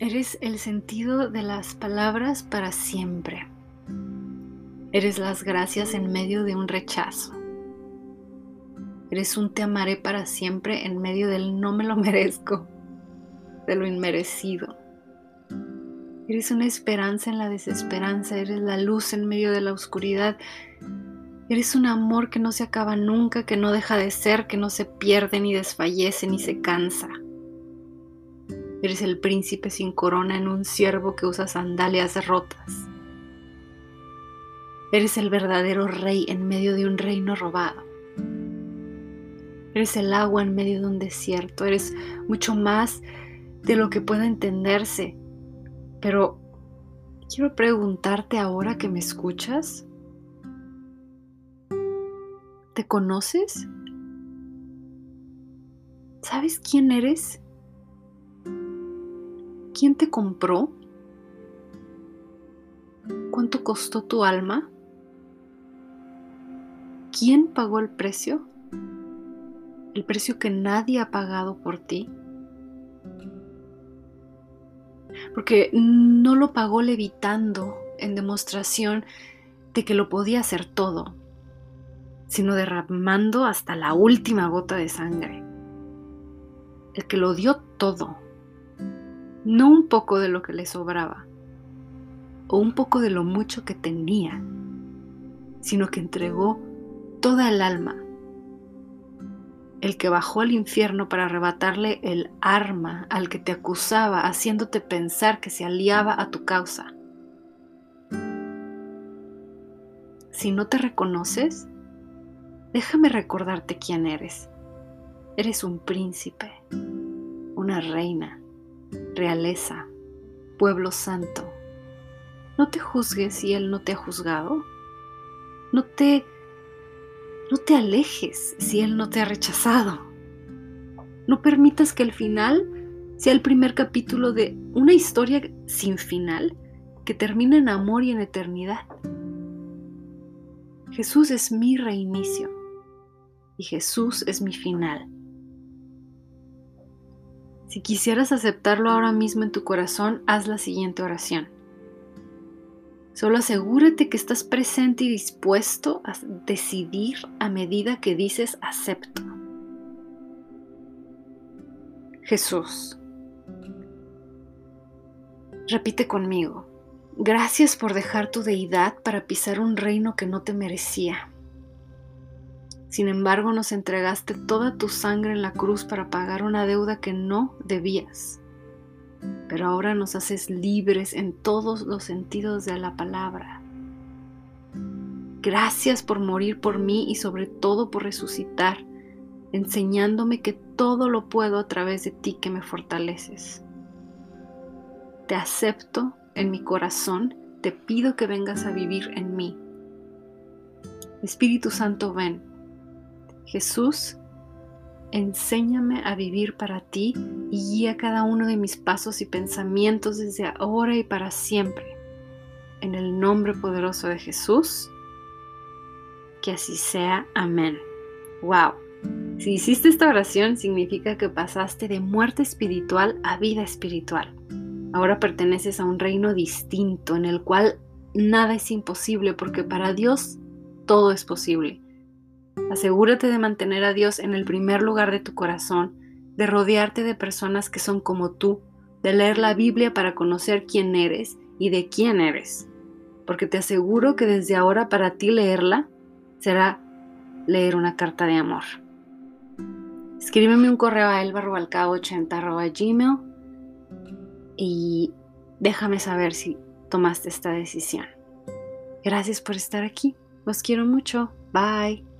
Eres el sentido de las palabras para siempre. Eres las gracias en medio de un rechazo. Eres un te amaré para siempre en medio del no me lo merezco, de lo inmerecido. Eres una esperanza en la desesperanza, eres la luz en medio de la oscuridad. Eres un amor que no se acaba nunca, que no deja de ser, que no se pierde ni desfallece ni se cansa. Eres el príncipe sin corona en un ciervo que usa sandalias rotas. Eres el verdadero rey en medio de un reino robado. Eres el agua en medio de un desierto. Eres mucho más de lo que pueda entenderse. Pero quiero preguntarte ahora que me escuchas. ¿Te conoces? ¿Sabes quién eres? ¿Quién te compró? ¿Cuánto costó tu alma? ¿Quién pagó el precio? ¿El precio que nadie ha pagado por ti? Porque no lo pagó levitando en demostración de que lo podía hacer todo, sino derramando hasta la última gota de sangre. El que lo dio todo no un poco de lo que le sobraba o un poco de lo mucho que tenía, sino que entregó toda el alma. El que bajó al infierno para arrebatarle el arma al que te acusaba, haciéndote pensar que se aliaba a tu causa. Si no te reconoces, déjame recordarte quién eres. Eres un príncipe, una reina, realeza, pueblo santo. No te juzgues si Él no te ha juzgado. No te, no te alejes si Él no te ha rechazado. No permitas que el final sea el primer capítulo de una historia sin final que termina en amor y en eternidad. Jesús es mi reinicio y Jesús es mi final. Si quisieras aceptarlo ahora mismo en tu corazón, haz la siguiente oración. Solo asegúrate que estás presente y dispuesto a decidir a medida que dices acepto. Jesús. Repite conmigo. Gracias por dejar tu deidad para pisar un reino que no te merecía. Sin embargo, nos entregaste toda tu sangre en la cruz para pagar una deuda que no debías. Pero ahora nos haces libres en todos los sentidos de la palabra. Gracias por morir por mí y sobre todo por resucitar, enseñándome que todo lo puedo a través de ti que me fortaleces. Te acepto en mi corazón, te pido que vengas a vivir en mí. Espíritu Santo, ven Jesús, enséñame a vivir para ti y guía cada uno de mis pasos y pensamientos desde ahora y para siempre. En el nombre poderoso de Jesús, que así sea. Amén. ¡Wow! Si hiciste esta oración significa que pasaste de muerte espiritual a vida espiritual. Ahora perteneces a un reino distinto en el cual nada es imposible porque para Dios todo es posible. Asegúrate de mantener a Dios en el primer lugar de tu corazón, de rodearte de personas que son como tú, de leer la Biblia para conocer quién eres y de quién eres. Porque te aseguro que desde ahora para ti leerla será leer una carta de amor. Escríbeme un correo a elbarrobalcao80.gmail y déjame saber si tomaste esta decisión. Gracias por estar aquí. Los quiero mucho. Bye.